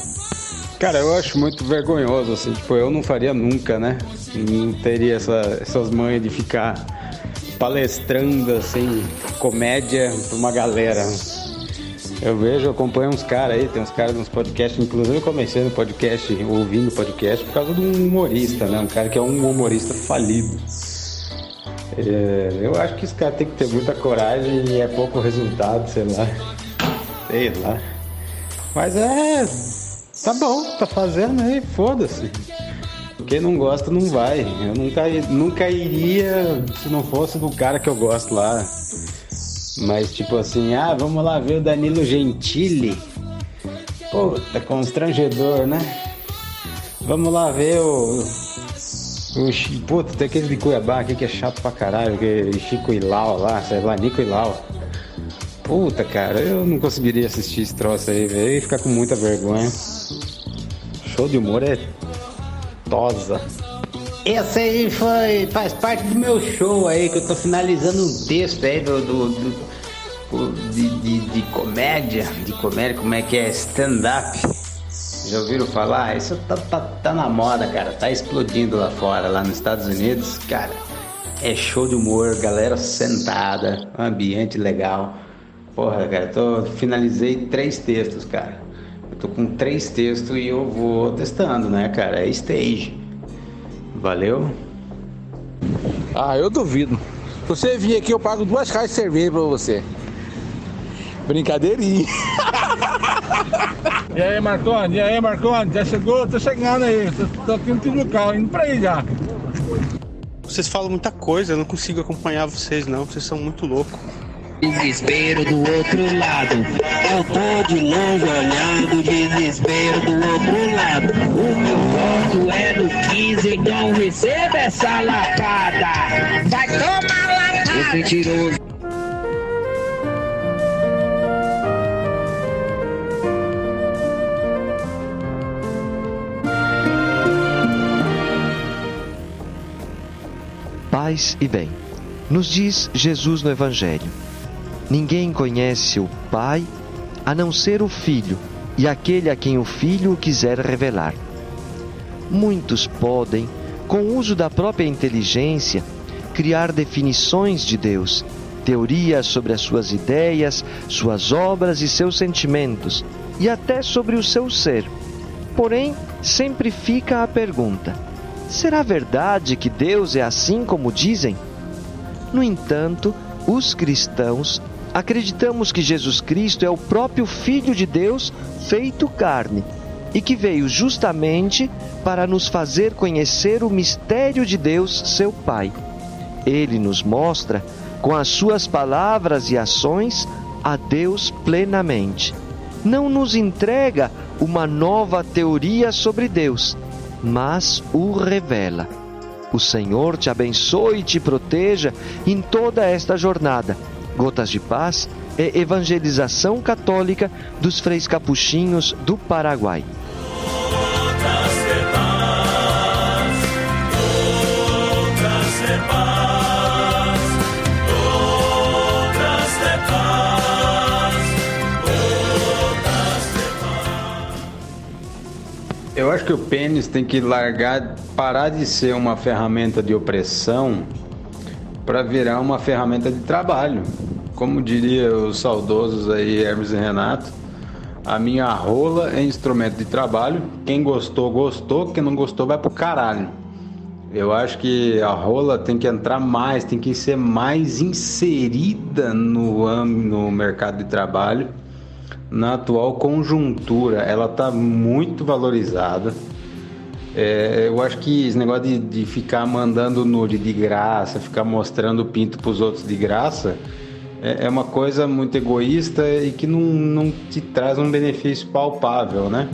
Cara, eu acho muito vergonhoso, assim, tipo, eu não faria nunca, né? Não teria essa, essas manhas de ficar palestrando, assim, comédia pra uma galera. Eu vejo, acompanho uns caras aí, tem uns caras nos podcasts, inclusive eu comecei no podcast, ouvindo podcast, por causa de um humorista, né? Um cara que é um humorista falido. É, eu acho que esse cara tem que ter muita coragem e é pouco resultado, sei lá. Sei lá. Mas é. Tá bom, tá fazendo aí, foda-se. Quem não gosta não vai. Eu nunca, nunca iria se não fosse do cara que eu gosto lá. Mas tipo assim, ah, vamos lá ver o Danilo Gentili. Puta, constrangedor, né? Vamos lá ver o. O puta, tem aquele de Cuiabá aqui que é chato pra caralho, que é Chico Ilau lá, sei lá, Nico Ilau. Puta, cara, eu não conseguiria assistir esse troço aí, velho. e ficar com muita vergonha. Show de humor é tosa. Esse aí foi. faz parte do meu show aí, que eu tô finalizando um texto aí do. do, do de, de, de, comédia. De comédia, como é que é? Stand-up. Já ouviram falar? Isso tá, tá, tá na moda, cara. Tá explodindo lá fora, lá nos Estados Unidos. Cara, é show de humor, galera sentada, ambiente legal. Porra, cara, tô, finalizei três textos, cara. Eu tô com três textos e eu vou testando, né, cara? É stage. Valeu? Ah, eu duvido. Se você vir aqui, eu pago duas caixas de cerveja pra você. Brincadeirinha. [LAUGHS] e aí, Marconi? E aí, Marconi? Já chegou? Tô chegando aí. Tô aqui no Tijucal, indo pra aí já. Vocês falam muita coisa, eu não consigo acompanhar vocês não, vocês são muito loucos. Desespero do outro lado. Eu tô de longe olhando, desespero do outro lado. O meu voto é do 15, então receba essa lapada. Vai tomar lapada. Esse mentiroso. Paz e bem. Nos diz Jesus no Evangelho. Ninguém conhece o Pai a não ser o Filho e aquele a quem o Filho o quiser revelar. Muitos podem, com o uso da própria inteligência, criar definições de Deus, teorias sobre as suas ideias, suas obras e seus sentimentos, e até sobre o seu ser. Porém, sempre fica a pergunta: será verdade que Deus é assim como dizem? No entanto, os cristãos acreditamos que Jesus Cristo é o próprio Filho de Deus feito carne e que veio justamente para nos fazer conhecer o mistério de Deus, seu Pai. Ele nos mostra, com as suas palavras e ações, a Deus plenamente. Não nos entrega uma nova teoria sobre Deus, mas o revela. O Senhor te abençoe e te proteja em toda esta jornada Gotas de Paz é evangelização católica dos freis capuchinhos do Paraguai. Eu acho que o pênis tem que largar, parar de ser uma ferramenta de opressão para virar uma ferramenta de trabalho. Como diria os saudosos aí Hermes e Renato, a minha rola é instrumento de trabalho. Quem gostou, gostou. Quem não gostou, vai pro caralho. Eu acho que a rola tem que entrar mais, tem que ser mais inserida no, no mercado de trabalho. Na atual conjuntura, ela está muito valorizada é, eu acho que esse negócio de, de, ficar mandando nude de graça, ficar mostrando o pinto pros outros de graça, é, é, uma coisa muito egoísta e que não, não te traz um benefício palpável, né?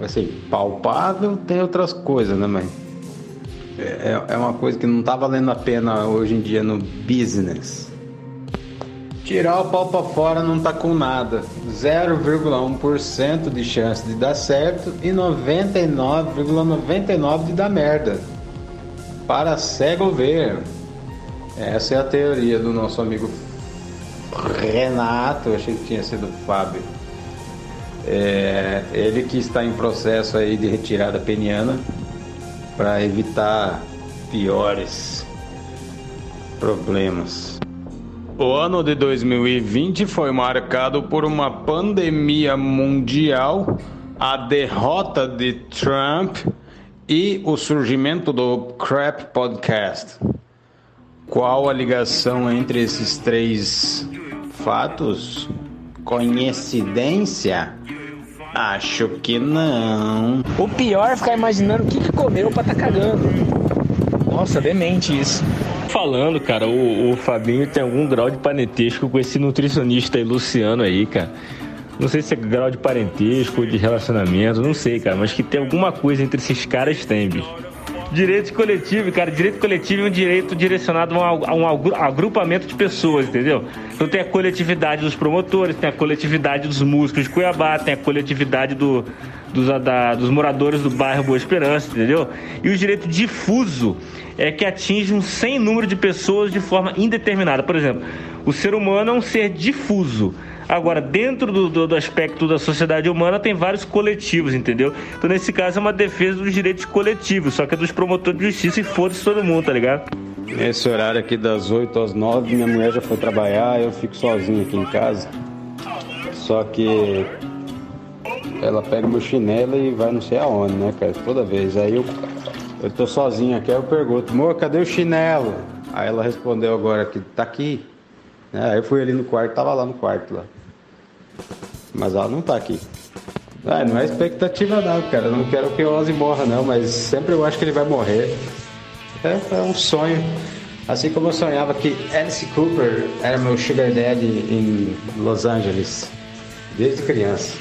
Assim, palpável tem outras coisas, né, mãe? É, é uma coisa que não tá valendo a pena hoje em dia no business. Tirar o pau para fora não tá com nada. 0,1% de chance de dar certo e 99,99 ,99 de dar merda. Para cego ver. Essa é a teoria do nosso amigo Renato. Eu achei que tinha sido Fábio. É, ele que está em processo aí de retirada peniana para evitar piores problemas. O ano de 2020 foi marcado por uma pandemia mundial, a derrota de Trump e o surgimento do Crap Podcast. Qual a ligação entre esses três fatos? Coincidência? Acho que não. O pior é ficar imaginando o que, que comeu pra tá cagando. Nossa, demente isso. Falando, cara, o, o Fabinho tem algum grau de parentesco com esse nutricionista aí, Luciano aí, cara. Não sei se é grau de parentesco de relacionamento, não sei, cara, mas que tem alguma coisa entre esses caras tem, bicho. Direito coletivo, cara, direito coletivo é um direito direcionado a um, a um agrupamento de pessoas, entendeu? Então tem a coletividade dos promotores, tem a coletividade dos músicos de Cuiabá, tem a coletividade do, dos, da, dos moradores do bairro Boa Esperança, entendeu? E o direito difuso é que atinge um sem número de pessoas de forma indeterminada. Por exemplo, o ser humano é um ser difuso. Agora, dentro do, do, do, aspecto da sociedade humana, tem vários coletivos, entendeu? Então, nesse caso, é uma defesa dos direitos coletivos, só que é dos promotores de justiça e foda-se todo mundo, tá ligado? Esse horário aqui das 8 às 9, minha mulher já foi trabalhar, eu fico sozinho aqui em casa. Só que ela pega meu chinelo e vai não sei aonde, né, cara? Toda vez. Aí eu, eu tô sozinho aqui, aí eu pergunto, amor, cadê o chinelo? Aí ela respondeu agora que tá aqui. Aí eu fui ali no quarto, tava lá no quarto lá. Mas ela não tá aqui. Ah, não é expectativa não, cara. Eu não quero que o Ozzy morra não, mas sempre eu acho que ele vai morrer. É, é um sonho. Assim como eu sonhava que Alice Cooper era meu sugar daddy em Los Angeles, desde criança.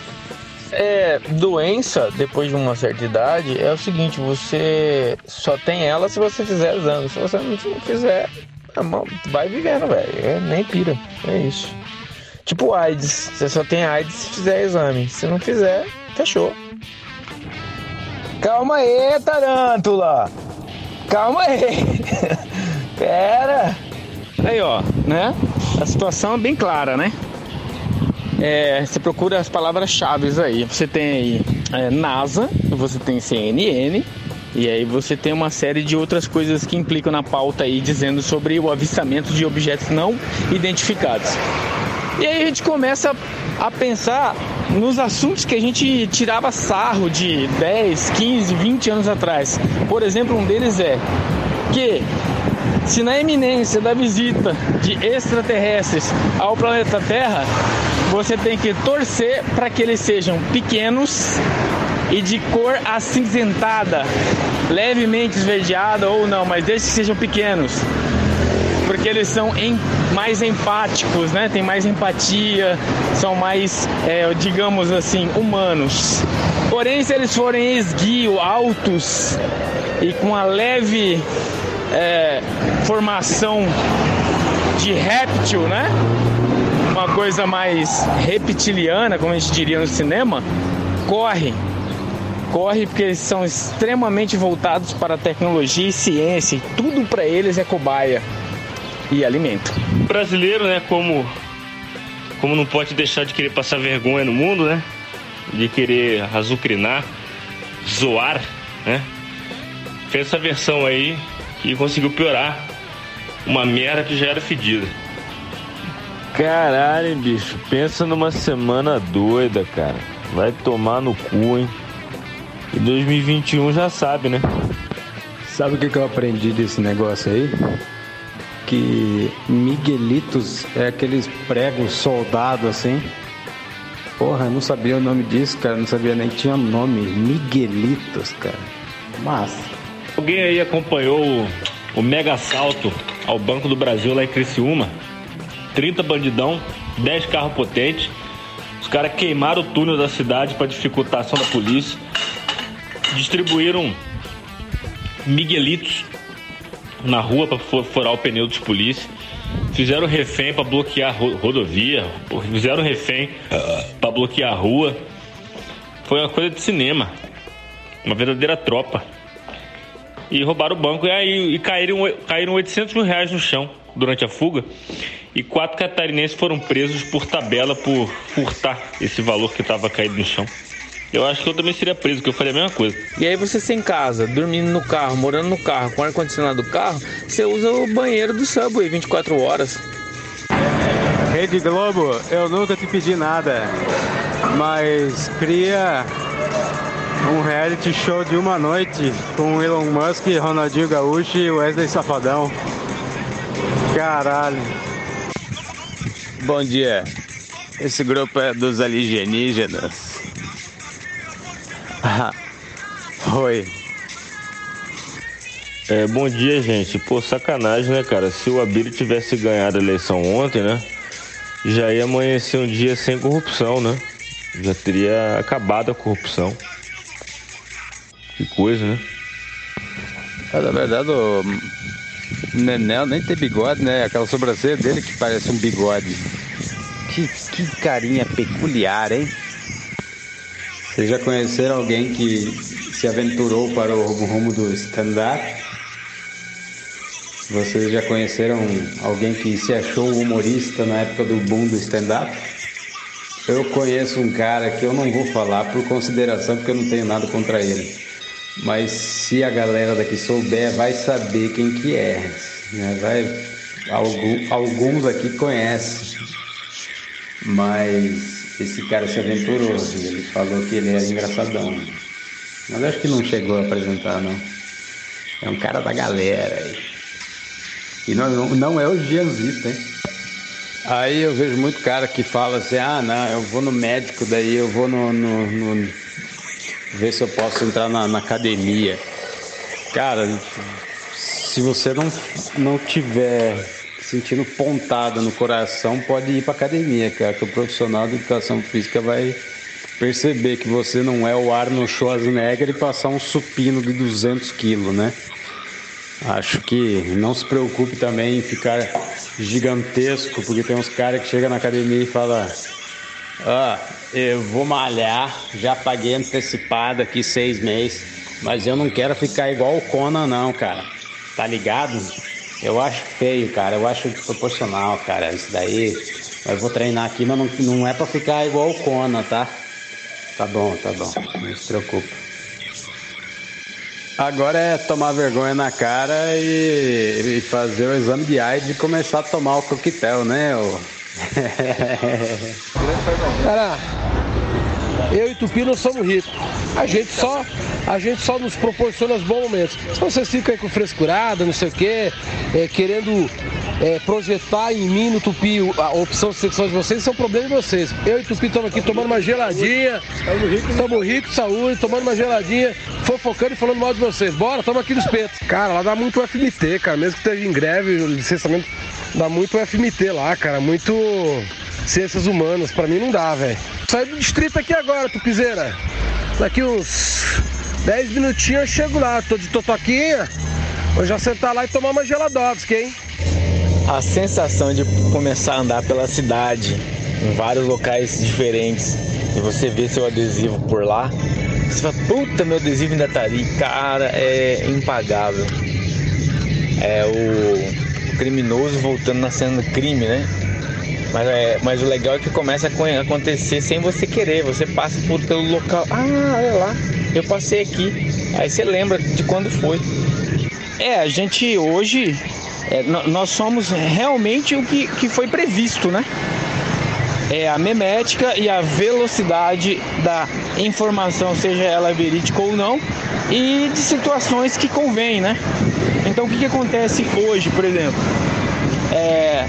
É, doença, depois de uma certa idade, é o seguinte, você só tem ela se você fizer exame. Se você não fizer, vai vivendo, velho. É, nem pira. É isso. Tipo AIDS. Você só tem AIDS se fizer exame. Se não fizer, fechou. Calma aí, Tarântula. Calma aí. [LAUGHS] Pera. Aí, ó, né? A situação é bem clara, né? É, você procura as palavras-chave aí. Você tem aí é, NASA, você tem CNN, e aí você tem uma série de outras coisas que implicam na pauta aí, dizendo sobre o avistamento de objetos não identificados. E aí a gente começa a pensar nos assuntos que a gente tirava sarro de 10, 15, 20 anos atrás. Por exemplo, um deles é que se na eminência da visita de extraterrestres ao planeta Terra, você tem que torcer para que eles sejam pequenos e de cor acinzentada, levemente esverdeada ou não, mas desde que sejam pequenos porque eles são em, mais empáticos, né? Tem mais empatia, são mais, é, digamos assim, humanos. Porém, se eles forem esguio, altos e com a leve é, formação de réptil, né? Uma coisa mais reptiliana, como a gente diria no cinema, corre. Corre porque eles são extremamente voltados para a tecnologia e ciência, e tudo para eles é cobaia e alimento. O brasileiro, né, como como não pode deixar de querer passar vergonha no mundo, né? De querer azucrinar, zoar, né? Fez essa versão aí e conseguiu piorar uma merda que já era fedida. Caralho, bicho, pensa numa semana doida, cara. Vai tomar no cu, hein? E 2021 já sabe, né? Sabe o que, que eu aprendi desse negócio aí? que Miguelitos é aqueles pregos soldados assim. Porra, eu não sabia o nome disso, cara. Não sabia nem que tinha nome. Miguelitos, cara. Massa. Alguém aí acompanhou o, o mega assalto ao Banco do Brasil lá em Criciúma? 30 bandidão, 10 carros potentes. Os caras queimaram o túnel da cidade para dificultar a ação da polícia. Distribuíram Miguelitos na rua para furar o pneu dos polícia. Fizeram refém para bloquear a rodovia. Fizeram refém para bloquear a rua. Foi uma coisa de cinema. Uma verdadeira tropa. E roubaram o banco e aí e caíram, caíram 800 mil reais no chão. durante a fuga e quatro catarinenses foram presos por tabela por furtar esse valor que estava caído no chão. Eu acho que eu também seria preso, que eu faria a mesma coisa. E aí você sem casa, dormindo no carro, morando no carro, com ar-condicionado do carro, você usa o banheiro do Subway 24 horas. Rede Globo, eu nunca te pedi nada, mas cria um reality show de uma noite com Elon Musk, Ronaldinho Gaúcho e Wesley Safadão. Caralho. Bom dia. Esse grupo é dos alienígenas. Oi. É, bom dia, gente. Pô, sacanagem, né, cara? Se o Abílio tivesse ganhado a eleição ontem, né? Já ia amanhecer um dia sem corrupção, né? Já teria acabado a corrupção. Que coisa, né? É, na verdade, o Nenel nem tem bigode, né? Aquela sobrancelha dele que parece um bigode. Que, que carinha peculiar, hein? Vocês já conheceram alguém que se aventurou para o rumo do stand-up? Vocês já conheceram alguém que se achou humorista na época do boom do stand-up? Eu conheço um cara que eu não vou falar por consideração, porque eu não tenho nada contra ele. Mas se a galera daqui souber, vai saber quem que é. Né? Vai, alguns aqui conhecem. Mas esse cara se aventurou, ele falou que ele era engraçadão. Mas acho que não chegou a apresentar, não. É um cara da galera aí. E não, não é o Gianzito, hein? Aí eu vejo muito cara que fala assim, ah não, eu vou no médico, daí eu vou no, no, no ver se eu posso entrar na, na, academia. Cara, se você não, não tiver sentindo pontada no coração, pode ir para academia, cara, que o profissional de educação física vai perceber que você não é o Arnold Schwarzenegger e passar um supino de 200 quilos, né? Acho que não se preocupe também em ficar gigantesco, porque tem uns caras que chegam na academia e falam: Ah, eu vou malhar, já paguei antecipado aqui seis meses, mas eu não quero ficar igual o Conan, não, cara. Tá ligado? Eu acho feio, cara. Eu acho desproporcional, cara. Isso daí. Eu vou treinar aqui, mas não, não é pra ficar igual o Kona, tá? Tá bom, tá bom. Não se preocupe. Agora é tomar vergonha na cara e, e fazer o exame de AIDS e começar a tomar o coquetel, né? O... [LAUGHS] cara, eu e Tupi não somos ricos. A gente só, a gente só nos proporciona os bons momentos. Se vocês ficam aí com frescurada, não sei o quê, é, querendo é, projetar em mim no Tupi a opção sexual de vocês, isso é um problema de vocês. Eu e Tupi estamos aqui tomando uma geladinha, estamos ricos, saúde, tomando uma geladinha, fofocando e falando mal de vocês. Bora, estamos aqui no espeto. Cara, lá dá muito FMT, cara, mesmo que esteja em greve, o licenciamento, dá muito FMT lá, cara, muito ciências humanas. Pra mim não dá, velho. Saí do distrito aqui agora, Tupizeira. Daqui uns 10 minutinhos eu chego lá. Tô de totoquinha. Vou já sentar lá e tomar uma geladovski, hein? A sensação de começar a andar pela cidade, em vários locais diferentes, e você ver seu adesivo por lá, você fala, puta, meu adesivo ainda tá ali. Cara, é impagável. É o criminoso voltando na cena do crime, né? Mas, é, mas o legal é que começa a acontecer sem você querer. Você passa por pelo local. Ah, olha lá, eu passei aqui. Aí você lembra de quando foi. É, a gente hoje, é, nós somos realmente o que, que foi previsto, né? É a memética e a velocidade da informação, seja ela verídica ou não, e de situações que convém, né? Então o que, que acontece hoje, por exemplo? É,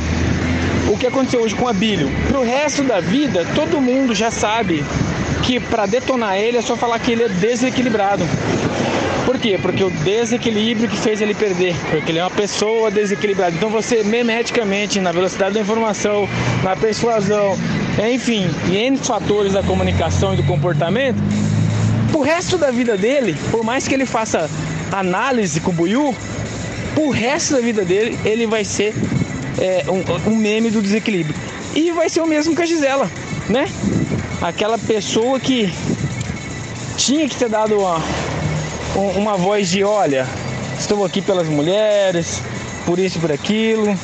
o que aconteceu hoje com a Bílio. Pro resto da vida, todo mundo já sabe que para detonar ele é só falar que ele é desequilibrado. Por quê? Porque o desequilíbrio que fez ele perder, porque ele é uma pessoa desequilibrada. Então você memeticamente, na velocidade da informação, na persuasão, enfim, e N fatores da comunicação e do comportamento, pro resto da vida dele, por mais que ele faça análise com o Buiu, pro resto da vida dele, ele vai ser é, um, um meme do desequilíbrio. E vai ser o mesmo com a Gisela, né? Aquela pessoa que tinha que ter dado uma, uma voz de olha, estou aqui pelas mulheres, por isso e por aquilo,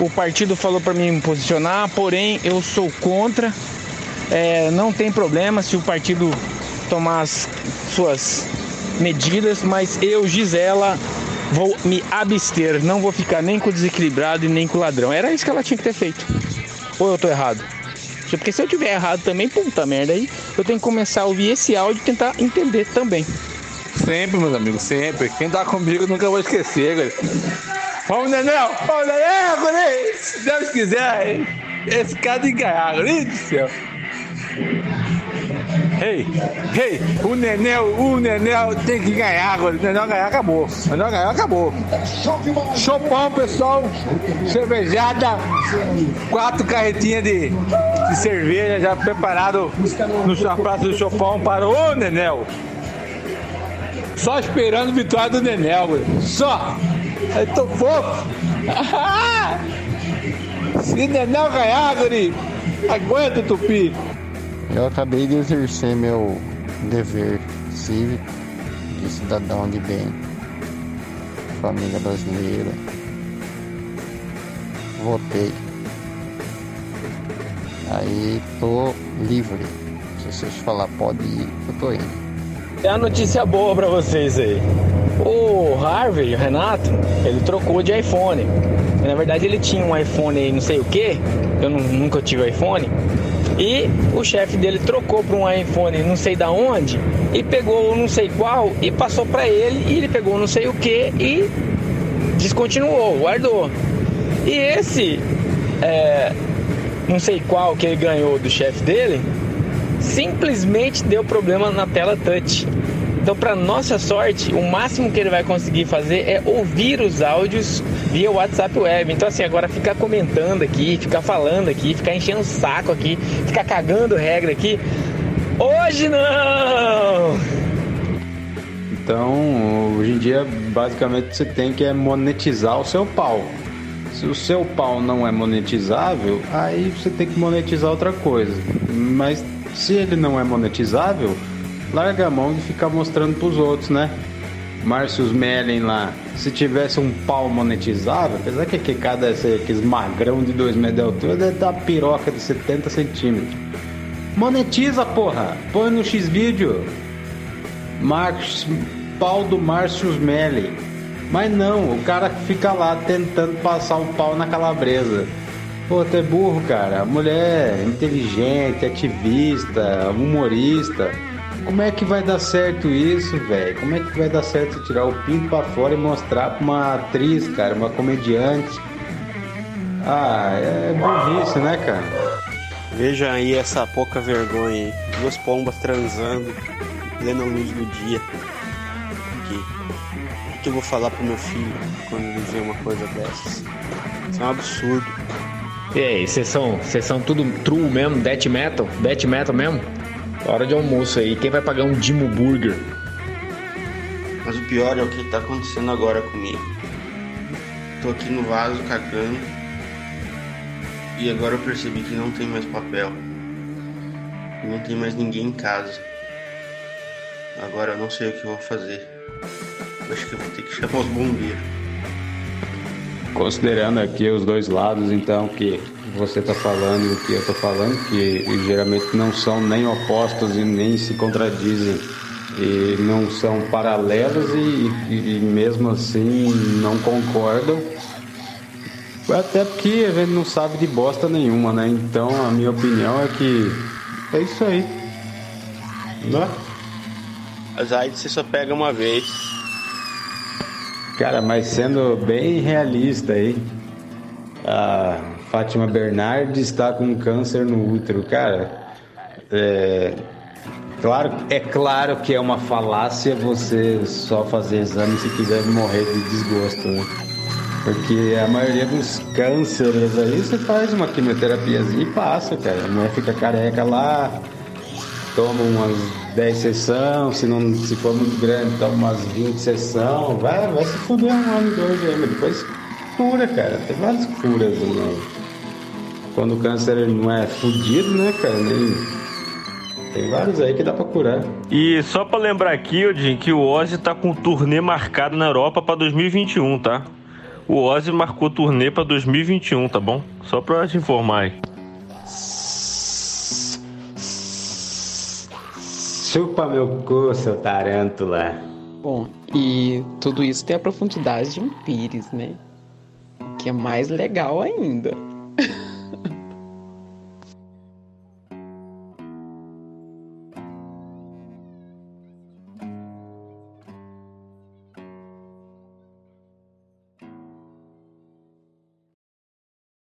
O partido falou para mim me posicionar, porém eu sou contra. É, não tem problema se o partido tomar as suas medidas, mas eu, Gisela, vou me abster. Não vou ficar nem com o desequilibrado e nem com o ladrão. Era isso que ela tinha que ter feito. Ou eu tô errado? Porque se eu tiver errado também, puta merda, aí eu tenho que começar a ouvir esse áudio e tentar entender também. Sempre, meus amigos, sempre. Quem tá comigo nunca vou esquecer, galera. Vamos, Nenel! Vamos, guri! Se Deus quiser, esse cara tem que ganhar, do céu. Ei, ei, o Nenel, o Nenel tem que ganhar agora. O Nenel ganhar, acabou. O Nenel ganhar, acabou. Chopão, pessoal. Cervejada. Quatro carretinhas de, de cerveja já preparado no, praça do Chopão para o Nenel. Só esperando a vitória do Nenel, guri. Só. Eu tô fofo. [LAUGHS] Se Nenel ganhar, guri, aguenta, Tupi. Eu acabei de exercer meu dever cívico de cidadão de bem, família brasileira. Votei. Aí tô livre. Se vocês falar pode ir, eu tô indo. É a notícia boa pra vocês aí. O Harvey, o Renato, ele trocou de iPhone. Na verdade, ele tinha um iPhone não sei o que. Eu nunca tive iPhone. E o chefe dele trocou para um iPhone não sei da onde e pegou não sei qual e passou para ele e ele pegou não sei o que e descontinuou, guardou. E esse é, não sei qual que ele ganhou do chefe dele simplesmente deu problema na tela touch. Então, para nossa sorte, o máximo que ele vai conseguir fazer é ouvir os áudios via WhatsApp Web. Então, assim, agora ficar comentando aqui, ficar falando aqui, ficar enchendo o saco aqui, ficar cagando regra aqui. Hoje não! Então, hoje em dia, basicamente, você tem que é monetizar o seu pau. Se o seu pau não é monetizável, aí você tem que monetizar outra coisa. Mas se ele não é monetizável, larga a mão de ficar mostrando pros outros, né? Márcios Mellen lá, se tivesse um pau monetizável, apesar que aquele cada aqueles magrão de 2 metros de altura deve dar piroca de 70 centímetros. Monetiza, porra! Põe no X-Vídeo. Marcos, pau do Márcio Smelly. Mas não, o cara fica lá tentando passar o pau na calabresa. Pô, tu é burro, cara. Mulher é inteligente, ativista, humorista. Como é que vai dar certo isso, velho? Como é que vai dar certo tirar o pinto pra fora e mostrar pra uma atriz, cara, uma comediante? Ah, é burrice, né, cara? Veja aí essa pouca vergonha aí. Duas pombas transando, plena luz do dia. Aqui. O que eu vou falar pro meu filho quando ele ver uma coisa dessas? Isso é um absurdo. E aí, vocês são, vocês são tudo true mesmo? Death metal? Death metal mesmo? Hora de almoço aí. Quem vai pagar um Dimo Burger? Mas o pior é o que tá acontecendo agora comigo. Tô aqui no vaso cagando. E agora eu percebi que não tem mais papel. Não tem mais ninguém em casa. Agora eu não sei o que eu vou fazer. Acho que eu vou ter que [LAUGHS] chamar os bombeiros. Considerando aqui os dois lados, então, que você está falando e o que eu estou falando, que geralmente não são nem opostos e nem se contradizem, e não são paralelos e, e- e mesmo assim não concordam. Até porque a gente não sabe de bosta nenhuma, né? Então a minha opinião é que é isso aí. Né? As AIDS você só pega uma vez. Cara, mas sendo bem realista aí, a Fátima Bernardes está com câncer no útero. Cara, é claro, é claro que é uma falácia você só fazer exame se quiser morrer de desgosto, né? Porque a maioria dos cânceres aí você faz uma quimioterapiazinha e passa, cara. A mulher fica careca lá, toma umas 10 sessões, se, não, se for muito grande, toma umas 20 sessões, vai, vai se fuder um ano, dois mas depois cura, cara. Tem várias curas, né? Quando o câncer não é fudido, né, cara? Nem... Tem vários aí que dá pra curar. E só pra lembrar aqui, Odin, que o Ozzy tá com turnê marcado na Europa pra 2021, tá? O Ozzy marcou turnê pra 2021, tá bom? Só pra te informar aí. Chupa meu cu, seu tarântula. Bom, e tudo isso tem a profundidade de um pires, né? Que é mais legal ainda. [LAUGHS]